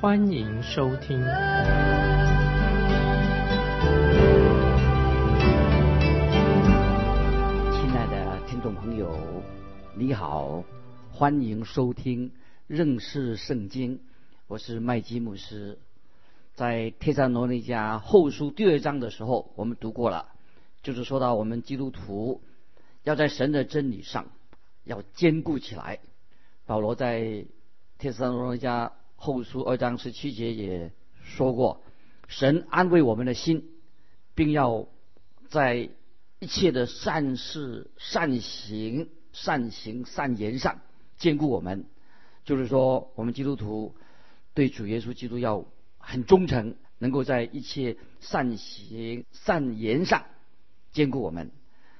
欢迎收听。亲爱的听众朋友，你好，欢迎收听认识圣经。我是麦基牧师。在帖撒罗尼迦后书第二章的时候，我们读过了，就是说到我们基督徒要在神的真理上要坚固起来。保罗在帖撒罗尼迦后书二章十七节也说过，神安慰我们的心，并要在一切的善事、善行、善行、善言上兼顾我们。就是说，我们基督徒对主耶稣基督要很忠诚，能够在一切善行、善言上兼顾我们。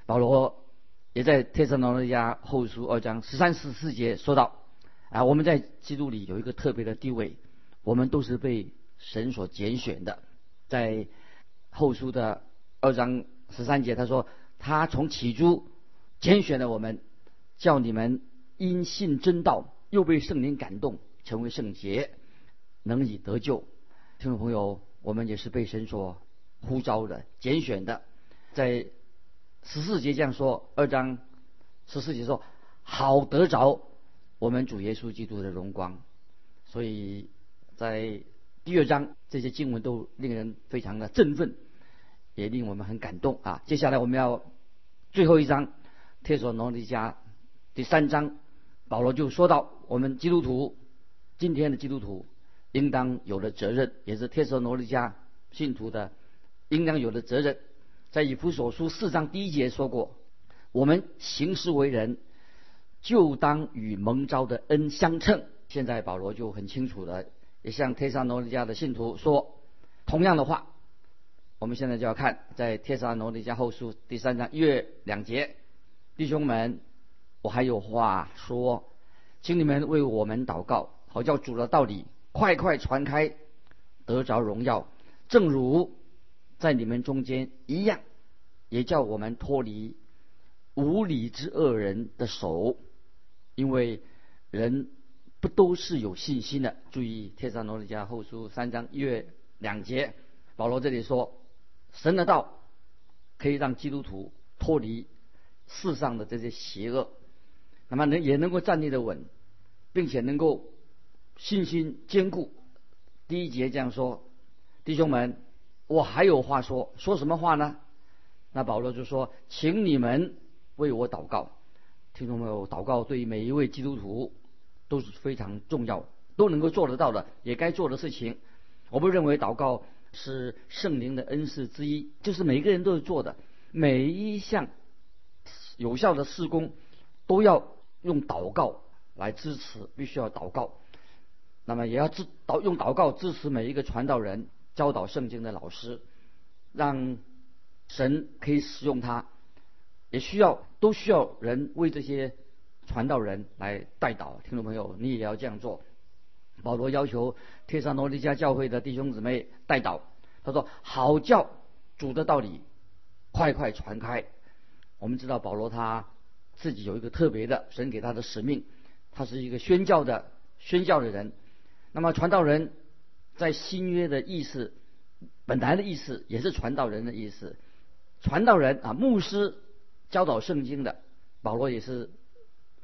保罗也在帖撒罗尼迦后书二章十三、十四节说到：啊，我们在基督里有一个特别的地位，我们都是被神所拣选的。在后书的二章十三节，他说：“他从起初拣选了我们，叫你们因信真道，又被圣灵感动，成为圣洁，能以得救。”听众朋友，我们也是被神所呼召的、拣选的。在十四节这样说，二章十四节说：“好得着我们主耶稣基督的荣光。”所以在第二章这些经文都令人非常的振奋，也令我们很感动啊！接下来我们要最后一章《帖所罗尼迦》第三章，保罗就说到我们基督徒今天的基督徒应当有的责任，也是帖所罗尼迦信徒的应当有的责任。在以弗所书四章第一节说过，我们行事为人，就当与蒙召的恩相称。现在保罗就很清楚的。也向帖撒罗尼迦的信徒说同样的话。我们现在就要看在帖撒罗尼迦后书第三章一月两节，弟兄们，我还有话说，请你们为我们祷告，好叫主的道理快快传开，得着荣耀，正如在你们中间一样，也叫我们脱离无理之恶人的手，因为人。不都是有信心的？注意《帖撒罗尼迦后书》三章一月两节，保罗这里说：“神的道可以让基督徒脱离世上的这些邪恶，那么能也能够站立的稳，并且能够信心坚固。”第一节这样说：“弟兄们，我还有话说，说什么话呢？”那保罗就说：“请你们为我祷告。”听众朋友，祷告对于每一位基督徒。都是非常重要，都能够做得到的，也该做的事情。我不认为祷告是圣灵的恩赐之一，就是每一个人都是做的。每一项有效的施工都要用祷告来支持，必须要祷告。那么也要支祷用祷告支持每一个传道人、教导圣经的老师，让神可以使用他。也需要都需要人为这些。传道人来带导，听众朋友，你也要这样做。保罗要求帖撒罗尼迦教会的弟兄姊妹带导，他说：“好教主的道理快快传开。”我们知道保罗他自己有一个特别的神给他的使命，他是一个宣教的宣教的人。那么传道人在新约的意思，本来的意思也是传道人的意思。传道人啊，牧师教导圣经的，保罗也是。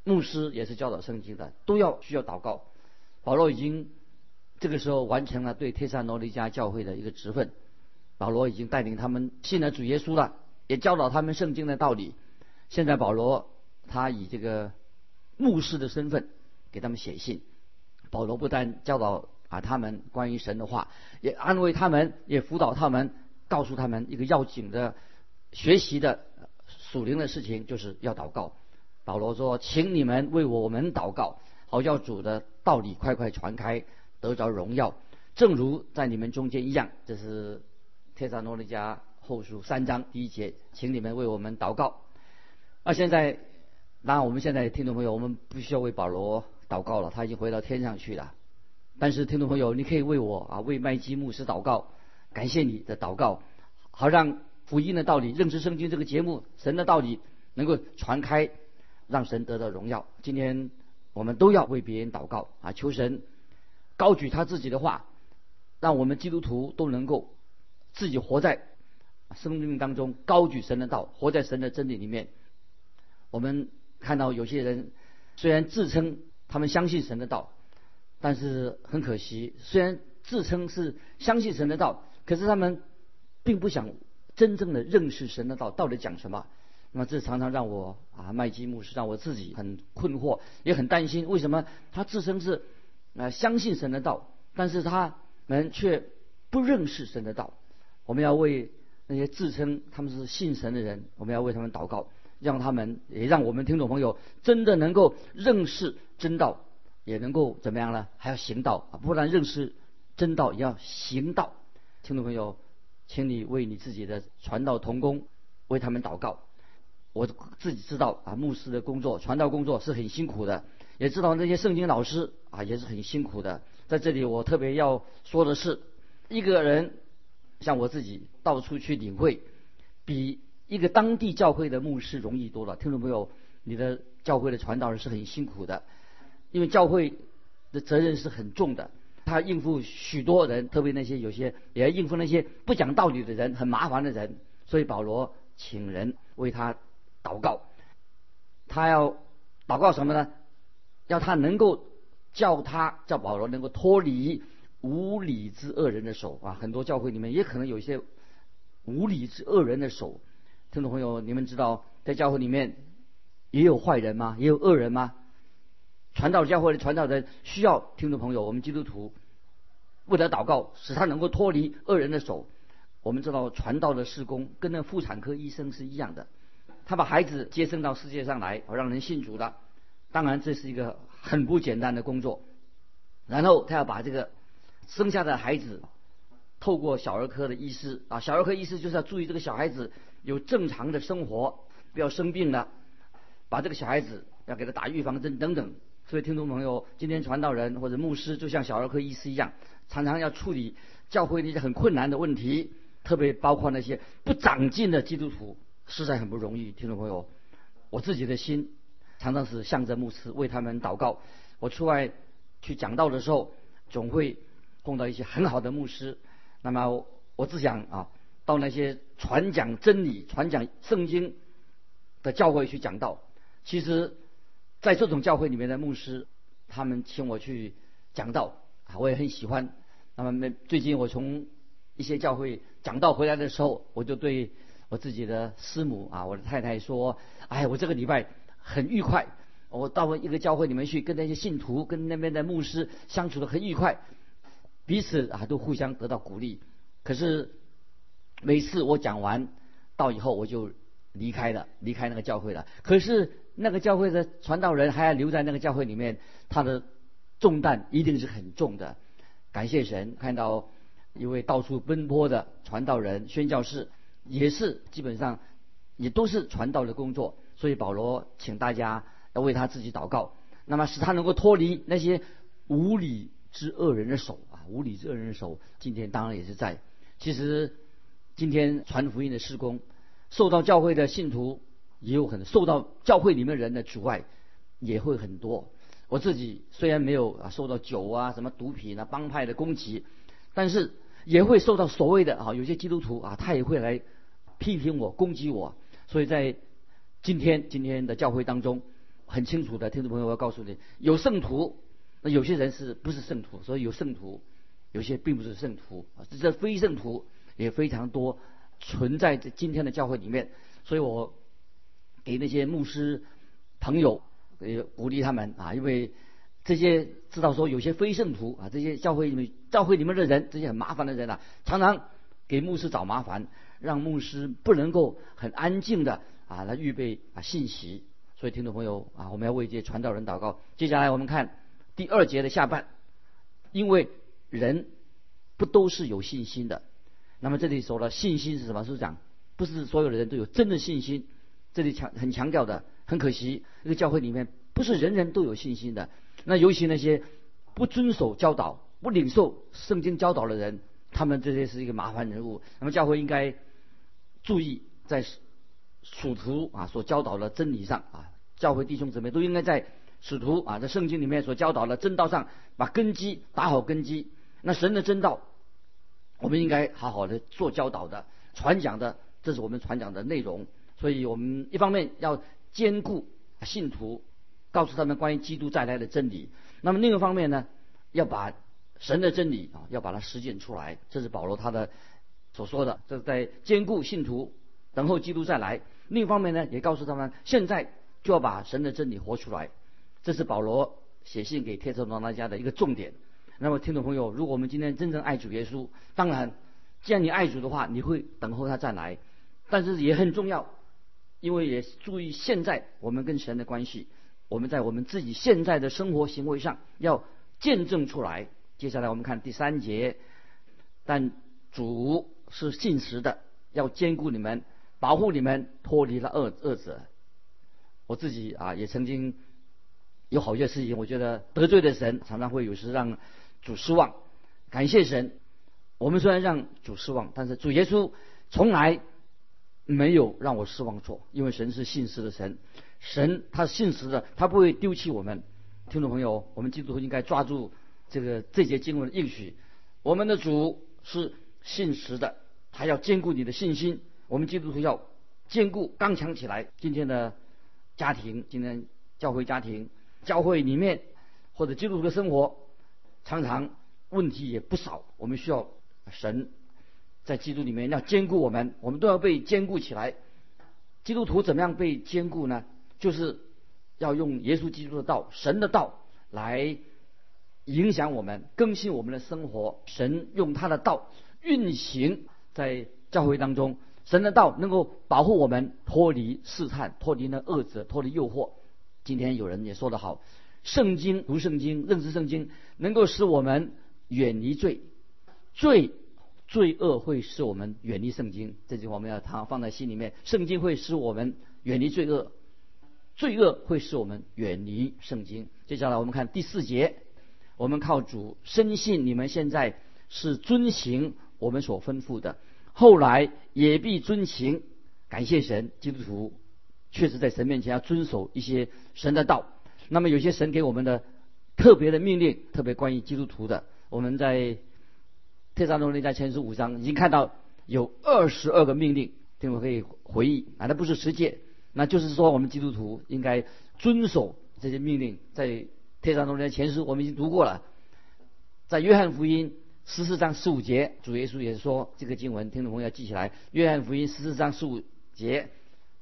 牧师也是教导圣经的，都要需要祷告。保罗已经这个时候完成了对帖撒罗尼迦教会的一个职分。保罗已经带领他们信了主耶稣了，也教导他们圣经的道理。现在保罗他以这个牧师的身份给他们写信。保罗不但教导啊他们关于神的话，也安慰他们，也辅导他们，告诉他们一个要紧的学习的属灵的事情，就是要祷告。保罗说：“请你们为我们祷告，好叫主的道理快快传开，得着荣耀。正如在你们中间一样。这是帖撒罗尼迦后书三章第一节，请你们为我们祷告。那现在，当然我们现在听众朋友，我们不需要为保罗祷告了，他已经回到天上去了。但是听众朋友，你可以为我啊，为麦基牧师祷告，感谢你的祷告，好让福音的道理、认识圣经这个节目、神的道理能够传开，让神得到荣耀。今天我们都要为别人祷告啊，求神高举他自己的话，让我们基督徒都能够自己活在生命当中，高举神的道，活在神的真理里面。我们看到有些人虽然自称他们相信神的道。但是很可惜，虽然自称是相信神的道，可是他们并不想真正的认识神的道到底讲什么。那么这常常让我啊麦基牧师让我自己很困惑，也很担心。为什么他自称是啊相信神的道，但是他们却不认识神的道？我们要为那些自称他们是信神的人，我们要为他们祷告，让他们也让我们听众朋友真的能够认识真道。也能够怎么样呢？还要行道啊！不但认识真道，也要行道。听众朋友，请你为你自己的传道同工为他们祷告。我自己知道啊，牧师的工作、传道工作是很辛苦的，也知道那些圣经老师啊也是很辛苦的。在这里，我特别要说的是，一个人像我自己到处去领会，比一个当地教会的牧师容易多了。听众朋友，你的教会的传道人是很辛苦的。因为教会的责任是很重的，他应付许多人，特别那些有些也要应付那些不讲道理的人，很麻烦的人。所以保罗请人为他祷告，他要祷告什么呢？要他能够叫他叫保罗能够脱离无理之恶人的手啊！很多教会里面也可能有一些无理之恶人的手。听众朋友，你们知道在教会里面也有坏人吗？也有恶人吗？传道教会的传道人需要听众朋友，我们基督徒为了祷告，使他能够脱离恶人的手。我们知道传道的施工跟那妇产科医生是一样的，他把孩子接生到世界上来，让人信主的。当然这是一个很不简单的工作。然后他要把这个生下的孩子透过小儿科的医师啊，小儿科医师就是要注意这个小孩子有正常的生活，不要生病了，把这个小孩子要给他打预防针等等。所以，听众朋友，今天传道人或者牧师就像小儿科医师一样，常常要处理教会那些很困难的问题，特别包括那些不长进的基督徒，实在很不容易。听众朋友，我自己的心常常是向着牧师为他们祷告。我出外去讲道的时候，总会碰到一些很好的牧师。那么，我只想啊，到那些传讲真理、传讲圣经的教会去讲道。其实。在这种教会里面的牧师，他们请我去讲道啊，我也很喜欢。那么，最近我从一些教会讲道回来的时候，我就对我自己的师母啊，我的太太说：“哎，我这个礼拜很愉快，我到一个教会里面去，跟那些信徒、跟那边的牧师相处的很愉快，彼此啊都互相得到鼓励。可是每次我讲完到以后，我就离开了，离开那个教会了。可是。那个教会的传道人还要留在那个教会里面，他的重担一定是很重的。感谢神，看到一位到处奔波的传道人、宣教士，也是基本上也都是传道的工作。所以保罗请大家要为他自己祷告，那么使他能够脱离那些无理之恶人的手啊！无理之恶人的手，今天当然也是在。其实今天传福音的施工，受到教会的信徒。也有很受到教会里面人的阻碍，也会很多。我自己虽然没有啊受到酒啊什么毒品啊帮派的攻击，但是也会受到所谓的啊有些基督徒啊他也会来批评我攻击我。所以在今天今天的教会当中，很清楚的听众朋友我要告诉你，有圣徒，那有些人是不是圣徒？所以有圣徒，有些并不是圣徒啊，这非圣徒也非常多存在在今天的教会里面。所以我。给那些牧师朋友，呃，鼓励他们啊，因为这些知道说有些非圣徒啊，这些教会里面教会里面的人，这些很麻烦的人啊，常常给牧师找麻烦，让牧师不能够很安静的啊来预备啊信息。所以听众朋友啊，我们要为这些传道人祷告。接下来我们看第二节的下半，因为人不都是有信心的。那么这里说了，信心是什么？是讲不是所有的人都有真的信心。这里强很强调的，很可惜，这个教会里面不是人人都有信心的。那尤其那些不遵守教导、不领受圣经教导的人，他们这些是一个麻烦人物。那么教会应该注意在属徒啊所教导的真理上啊，教会弟兄姊妹都应该在使徒啊在圣经里面所教导的真道上把根基打好根基。那神的真道，我们应该好好的做教导的、传讲的，这是我们传讲的内容。所以我们一方面要兼顾信徒，告诉他们关于基督再来的真理；那么另一方面呢，要把神的真理啊，要把它实践出来。这是保罗他的所说的，这是在兼顾信徒，等候基督再来。另一方面呢，也告诉他们现在就要把神的真理活出来。这是保罗写信给天主罗那家的一个重点。那么听众朋友，如果我们今天真正爱主耶稣，当然，既然你爱主的话，你会等候他再来。但是也很重要。因为也注意现在我们跟神的关系，我们在我们自己现在的生活行为上要见证出来。接下来我们看第三节，但主是信实的，要兼顾你们，保护你们，脱离了恶恶者。我自己啊也曾经有好些事情，我觉得得罪的神，常常会有时让主失望。感谢神，我们虽然让主失望，但是主耶稣从来。没有让我失望过，因为神是信实的神，神他是信实的，他不会丢弃我们。听众朋友，我们基督徒应该抓住这个这节经文的应许，我们的主是信实的，他要兼顾你的信心。我们基督徒要兼顾刚强起来。今天的家庭，今天教会家庭，教会里面或者基督徒的生活，常常问题也不少，我们需要神。在基督里面要兼顾我们，我们都要被兼顾起来。基督徒怎么样被兼顾呢？就是要用耶稣基督的道、神的道来影响我们、更新我们的生活。神用他的道运行在教会当中，神的道能够保护我们脱离试探、脱离那恶者、脱离诱惑。今天有人也说得好，圣经读圣经、认识圣经，能够使我们远离罪，罪。罪恶会使我们远离圣经，这句话我们要常放在心里面。圣经会使我们远离罪恶，罪恶会使我们远离圣经。接下来我们看第四节，我们靠主深信你们现在是遵行我们所吩咐的，后来也必遵行。感谢神，基督徒确实在神面前要遵守一些神的道。那么有些神给我们的特别的命令，特别关于基督徒的，我们在。特撒罗尼迦前书五章已经看到有二十二个命令，听我可以回忆啊，那不是十诫，那就是说我们基督徒应该遵守这些命令。在特撒罗尼迦前书我们已经读过了，在约翰福音十四章十五节，主耶稣也说这个经文，听众朋友要记起来。约翰福音十四章十五节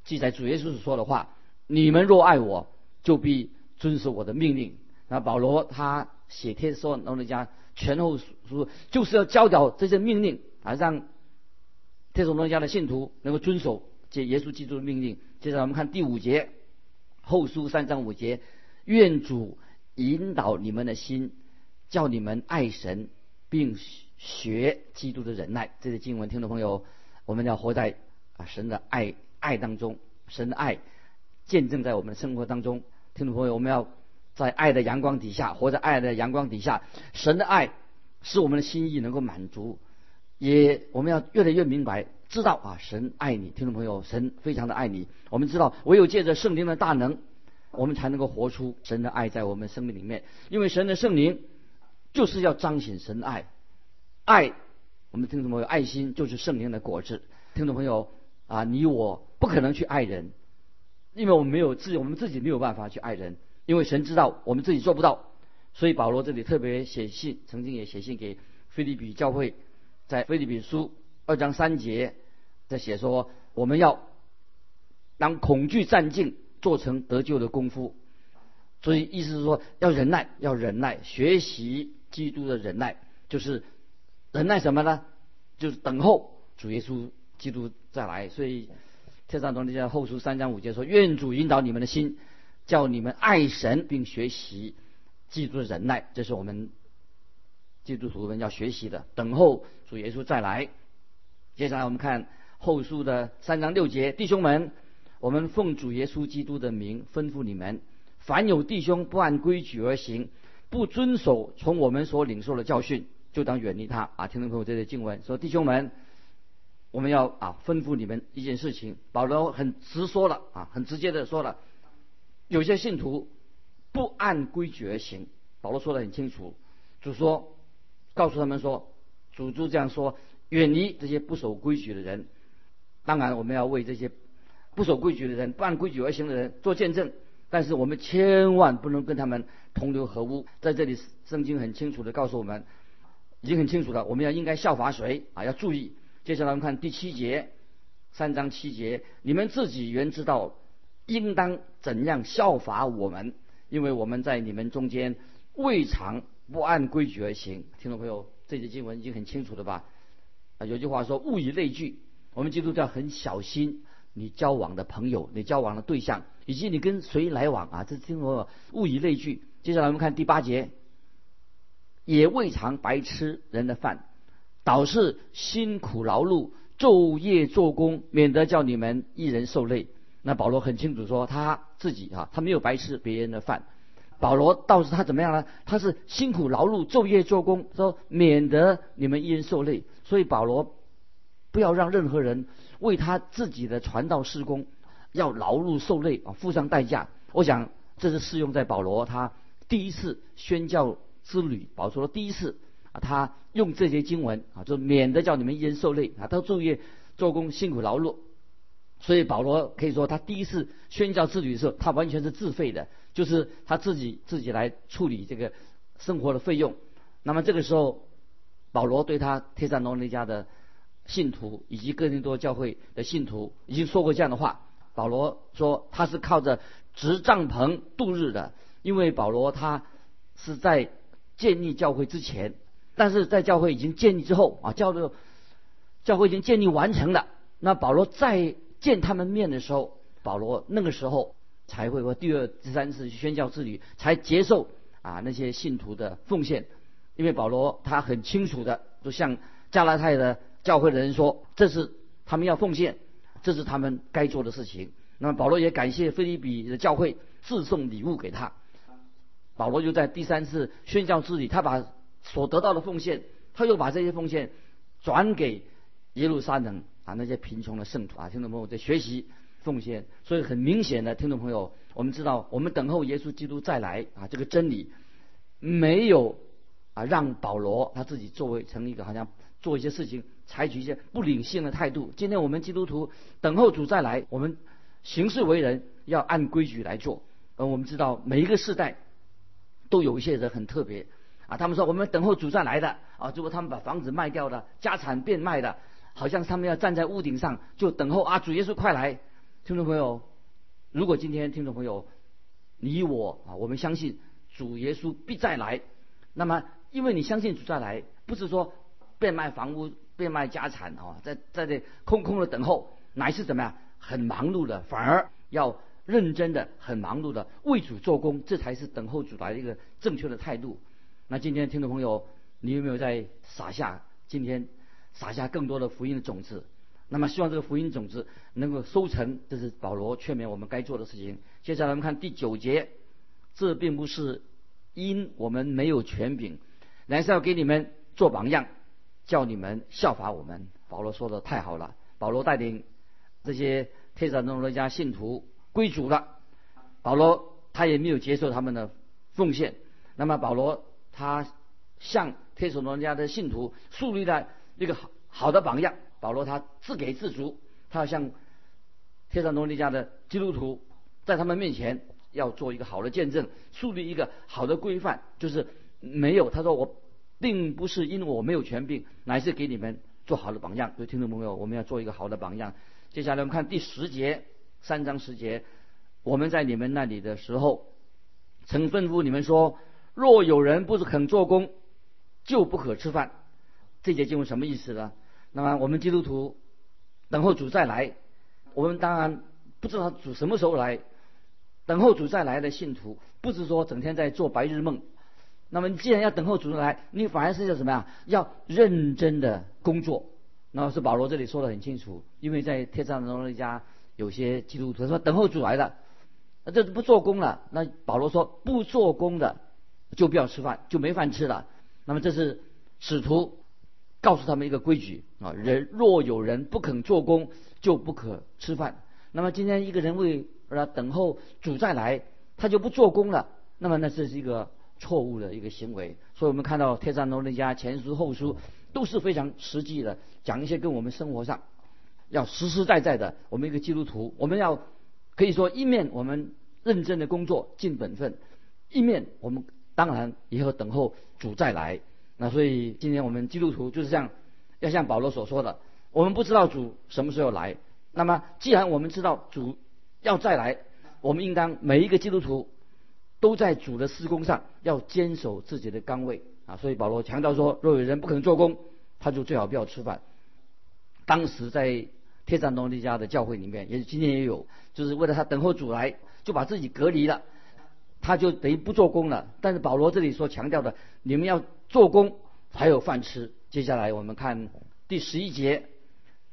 记载主耶稣所说的话：“你们若爱我，就必遵守我的命令。”那保罗他写帖撒罗尼迦。前后书就是要教导这些命令啊，让特种罗家的信徒能够遵守这耶稣基督的命令。接着我们看第五节，后书三章五节，愿主引导你们的心，叫你们爱神，并学基督的忍耐。这些经文，听众朋友，我们要活在啊神的爱爱当中，神的爱见证在我们的生活当中。听众朋友，我们要。在爱的阳光底下，活在爱的阳光底下，神的爱使我们的心意能够满足。也我们要越来越明白，知道啊，神爱你，听众朋友，神非常的爱你。我们知道，唯有借着圣灵的大能，我们才能够活出神的爱在我们生命里面。因为神的圣灵就是要彰显神的爱，爱我们听众朋友，爱心就是圣灵的果子。听众朋友啊，你我不可能去爱人，因为我们没有自己，我们自己没有办法去爱人。因为神知道我们自己做不到，所以保罗这里特别写信，曾经也写信给菲利比教会，在菲利比书二章三节在写说，我们要当恐惧战尽，做成得救的功夫。所以意思是说，要忍耐，要忍耐，学习基督的忍耐，就是忍耐什么呢？就是等候主耶稣基督再来。所以天上同在后书三章五节说，愿主引导你们的心。叫你们爱神，并学习记住忍耐，这是我们基督徒们要学习的，等候主耶稣再来。接下来我们看后书的三章六节，弟兄们，我们奉主耶稣基督的名吩咐你们：凡有弟兄不按规矩而行，不遵守从我们所领受的教训，就当远离他。啊，听众朋友，这些经文说，弟兄们，我们要啊吩咐你们一件事情。保罗很直说了啊，很直接的说了，有些信徒不按规矩而行。保罗说的很清楚，主说，告诉他们说，主就这样说，远离这些不守规矩的人。当然，我们要为这些不守规矩的人、不按规矩而行的人做见证。但是，我们千万不能跟他们同流合污。在这里，圣经很清楚的告诉我们，已经很清楚了，我们要应该效法谁啊？要注意。接下来我们看第七节，三章七节，你们自己原知道，应当怎样效法我们，因为我们在你们中间。未尝不按规矩而行，听众朋友，这节经文已经很清楚了吧？啊，有句话说“物以类聚”，我们基督教很小心你交往的朋友，你交往的对象，以及你跟谁来往啊？这听众朋友，“物以类聚”。接下来我们看第八节，也未尝白吃人的饭，倒是辛苦劳碌，昼夜做工，免得叫你们一人受累。那保罗很清楚说，他自己哈，他没有白吃别人的饭。保罗倒是他怎么样呢？他是辛苦劳碌，昼夜做工，说免得你们一人受累。所以保罗不要让任何人为他自己的传道事工要劳碌受累啊，付上代价。我想这是适用在保罗他第一次宣教之旅。保罗说第一次啊，他用这些经文啊，就免得叫你们一人受累啊，都昼夜做工，辛苦劳碌。所以保罗可以说，他第一次宣教之旅的时候，他完全是自费的，就是他自己自己来处理这个生活的费用。那么这个时候，保罗对他帖撒罗尼迦的信徒以及哥林多教会的信徒已经说过这样的话。保罗说他是靠着执帐篷度日的，因为保罗他是在建立教会之前，但是在教会已经建立之后啊，教会教会已经建立完成了，那保罗在见他们面的时候，保罗那个时候才会说第二、第三次宣教之旅才接受啊那些信徒的奉献，因为保罗他很清楚的就向加拉太的教会的人说，这是他们要奉献，这是他们该做的事情。那么保罗也感谢菲利比的教会自送礼物给他，保罗就在第三次宣教之旅，他把所得到的奉献，他又把这些奉献转给耶路撒冷。啊，那些贫穷的圣徒啊，听众朋友在学习奉献，所以很明显的，听众朋友，我们知道，我们等候耶稣基督再来啊，这个真理没有啊让保罗他自己作为成一个好像做一些事情，采取一些不理性的态度。今天我们基督徒等候主再来，我们行事为人要按规矩来做。而我们知道每一个世代都有一些人很特别啊，他们说我们等候主再来的啊，如果他们把房子卖掉的，家产变卖的。好像他们要站在屋顶上，就等候啊，主耶稣快来！听众朋友，如果今天听众朋友你我啊，我们相信主耶稣必再来，那么因为你相信主再来，不是说变卖房屋、变卖家产啊，在在这空空的等候，乃是怎么样？很忙碌的，反而要认真的、很忙碌的为主做工，这才是等候主来的一个正确的态度。那今天听众朋友，你有没有在撒下今天？撒下更多的福音的种子，那么希望这个福音种子能够收成，这是保罗劝勉我们该做的事情。接下来我们看第九节，这并不是因我们没有权柄，乃是要给你们做榜样，叫你们效法我们。保罗说的太好了，保罗带领这些天撒罗家信徒归主了，保罗他也没有接受他们的奉献，那么保罗他向天撒罗家的信徒树立了。一个好好的榜样，保罗他自给自足，他要向天上罗尼家的基督徒，在他们面前要做一个好的见证，树立一个好的规范，就是没有他说我并不是因为我没有权柄，乃是给你们做好的榜样。所以听众朋友，我们要做一个好的榜样。接下来我们看第十节，三章十节，我们在你们那里的时候，曾吩咐你们说，若有人不是肯做工，就不可吃饭。这节经文什么意思呢？那么我们基督徒等候主再来，我们当然不知道主什么时候来。等候主再来的信徒，不是说整天在做白日梦。那么你既然要等候主来，你反而是要什么呀？要认真的工作。那么是保罗这里说的很清楚，因为在天上的那家有些基督徒说等候主来了，那这不做工了。那保罗说不做工的就不要吃饭，就没饭吃了。那么这是使徒告诉他们一个规矩啊：人若有人不肯做工，就不可吃饭。那么今天一个人为了等候主再来，他就不做工了，那么那这是一个错误的一个行为。所以我们看到天上罗那家前书后书。都是非常实际的，讲一些跟我们生活上要实实在在的。我们一个基督徒，我们要可以说一面我们认真的工作尽本分，一面我们当然也要等候主再来。那所以今天我们基督徒就是像要像保罗所说的，我们不知道主什么时候来。那么既然我们知道主要再来，我们应当每一个基督徒都在主的施工上要坚守自己的岗位。啊，所以保罗强调说，若有人不肯做工，他就最好不要吃饭。当时在天山东利家的教会里面，也今天也有，就是为了他等候主来，就把自己隔离了，他就等于不做工了。但是保罗这里所强调的，你们要做工，才有饭吃。接下来我们看第十一节，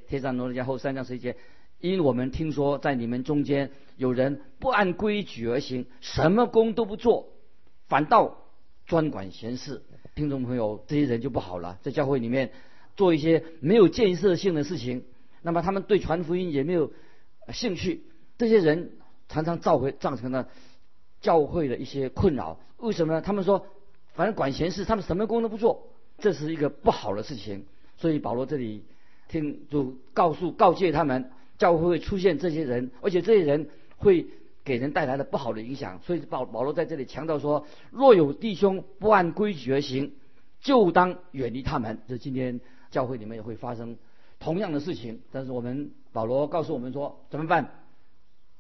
天山东利家后三章十一节，因我们听说在你们中间有人不按规矩而行，什么工都不做，反倒专管闲事。听众朋友，这些人就不好了，在教会里面做一些没有建设性的事情，那么他们对传福音也没有兴趣。这些人常常造回造成了教会的一些困扰。为什么呢？他们说，反正管闲事，他们什么工都不做，这是一个不好的事情。所以保罗这里听就告诉告诫他们，教会会出现这些人，而且这些人会。给人带来了不好的影响，所以保保罗在这里强调说：若有弟兄不按规矩而行，就当远离他们。这今天教会里面也会发生同样的事情，但是我们保罗告诉我们说怎么办？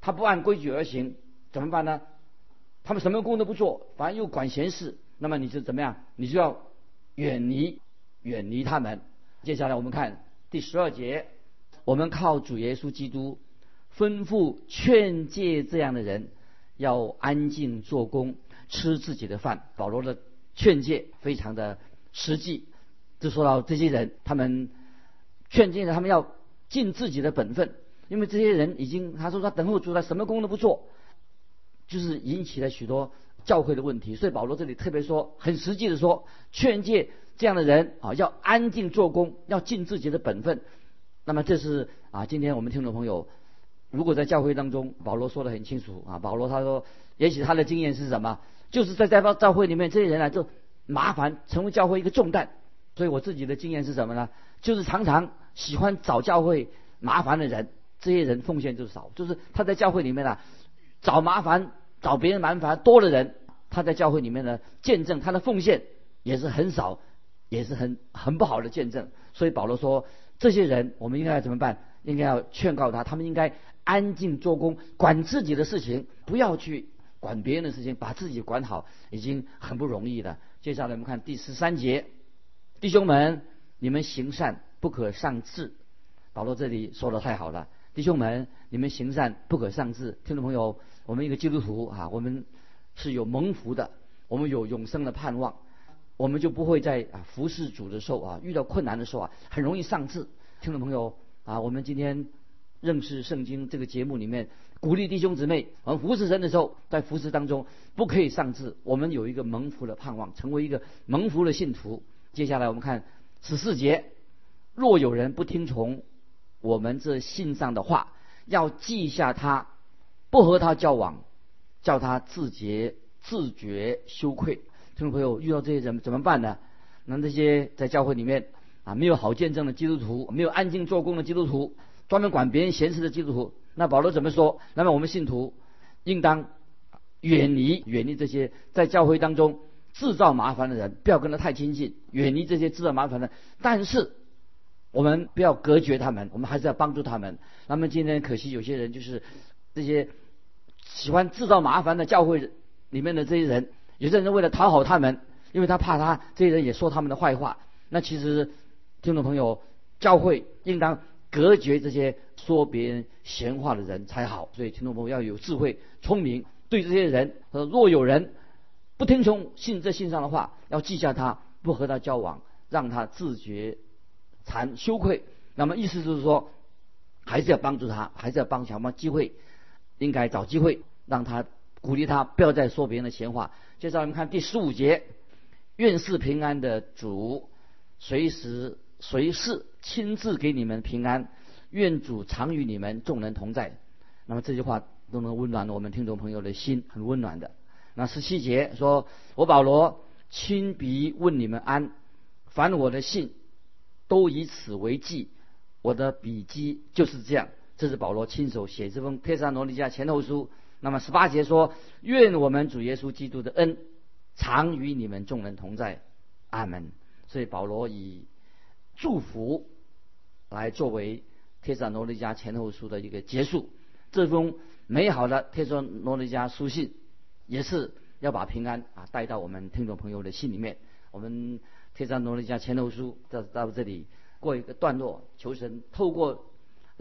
他不按规矩而行，怎么办呢？他们什么工都不做，反而又管闲事，那么你就怎么样？你就要远离远离他们。接下来我们看第十二节，我们靠主耶稣基督。吩咐劝诫这样的人要安静做工，吃自己的饭。保罗的劝诫非常的实际，就说到这些人，他们劝诫他们要尽自己的本分，因为这些人已经他说他等候主，他什么工都不做，就是引起了许多教会的问题。所以保罗这里特别说，很实际的说，劝诫这样的人啊，要安静做工，要尽自己的本分。那么这是啊，今天我们听众朋友。如果在教会当中，保罗说的很清楚啊，保罗他说，也许他的经验是什么？就是在在教会里面，这些人啊，就麻烦，成为教会一个重担。所以我自己的经验是什么呢？就是常常喜欢找教会麻烦的人，这些人奉献就少。就是他在教会里面呢，找麻烦，找别人麻烦多的人，他在教会里面呢，见证他的奉献也是很少，也是很很不好的见证。所以保罗说，这些人我们应该怎么办？应该要劝告他，他们应该。安静做工，管自己的事情，不要去管别人的事情，把自己管好，已经很不容易了。接下来我们看第十三节，弟兄们，你们行善不可上志。保罗这里说的太好了，弟兄们，你们行善不可上志。听众朋友，我们一个基督徒啊，我们是有蒙福的，我们有永生的盼望，我们就不会在啊服侍主的时候啊，遇到困难的时候啊，很容易丧志。听众朋友啊，我们今天。认识圣经这个节目里面，鼓励弟兄姊妹，我们服侍神的时候，在服侍当中不可以丧志。我们有一个蒙福的盼望，成为一个蒙福的信徒。接下来我们看十四节：若有人不听从我们这信上的话，要记下他，不和他交往，叫他自觉自觉羞愧。听众朋友，遇到这些人怎么办呢？那这些在教会里面啊，没有好见证的基督徒，没有安静做工的基督徒。专门管别人闲事的基督徒，那保罗怎么说？那么我们信徒应当远离远离这些在教会当中制造麻烦的人，不要跟他太亲近，远离这些制造麻烦的。但是我们不要隔绝他们，我们还是要帮助他们。那么今天可惜有些人就是这些喜欢制造麻烦的教会里面的这些人，有些人为了讨好他们，因为他怕他这些人也说他们的坏话。那其实听众朋友，教会应当。隔绝这些说别人闲话的人才好，所以听众朋友要有智慧、聪明。对这些人，他说若有人不听从信这信上的话，要记下他，不和他交往，让他自觉惭羞愧。那么意思就是说，还是要帮助他，还是要帮想帮机会，应该找机会让他鼓励他，不要再说别人的闲话。接着我们看第十五节，愿是平安的主，随时随时亲自给你们平安。愿主常与你们众人同在。那么这句话都能温暖我们听众朋友的心，很温暖的。那十七节说：“我保罗亲笔问你们安，凡我的信都以此为记。我的笔记就是这样。”这是保罗亲手写这封《帖撒罗尼迦前后书》。那么十八节说：“愿我们主耶稣基督的恩常与你们众人同在。”阿门。所以保罗以祝福来作为。帖撒罗尼迦前后书的一个结束，这封美好的帖撒罗尼迦书信，也是要把平安啊带到我们听众朋友的心里面。我们帖撒罗尼迦前后书到到这里过一个段落，求神透过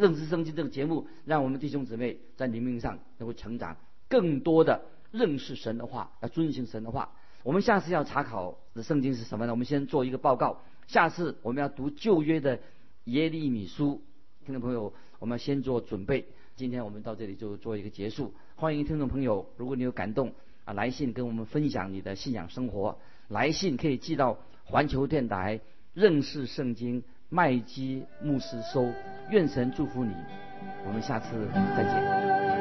认知圣经这个节目，让我们弟兄姊妹在灵命上能够成长，更多的认识神的话，要遵循神的话。我们下次要查考的圣经是什么呢？我们先做一个报告。下次我们要读旧约的耶利米书。听众朋友，我们要先做准备。今天我们到这里就做一个结束。欢迎听众朋友，如果你有感动啊，来信跟我们分享你的信仰生活。来信可以寄到环球电台认识圣经麦基牧师收。愿神祝福你，我们下次再见。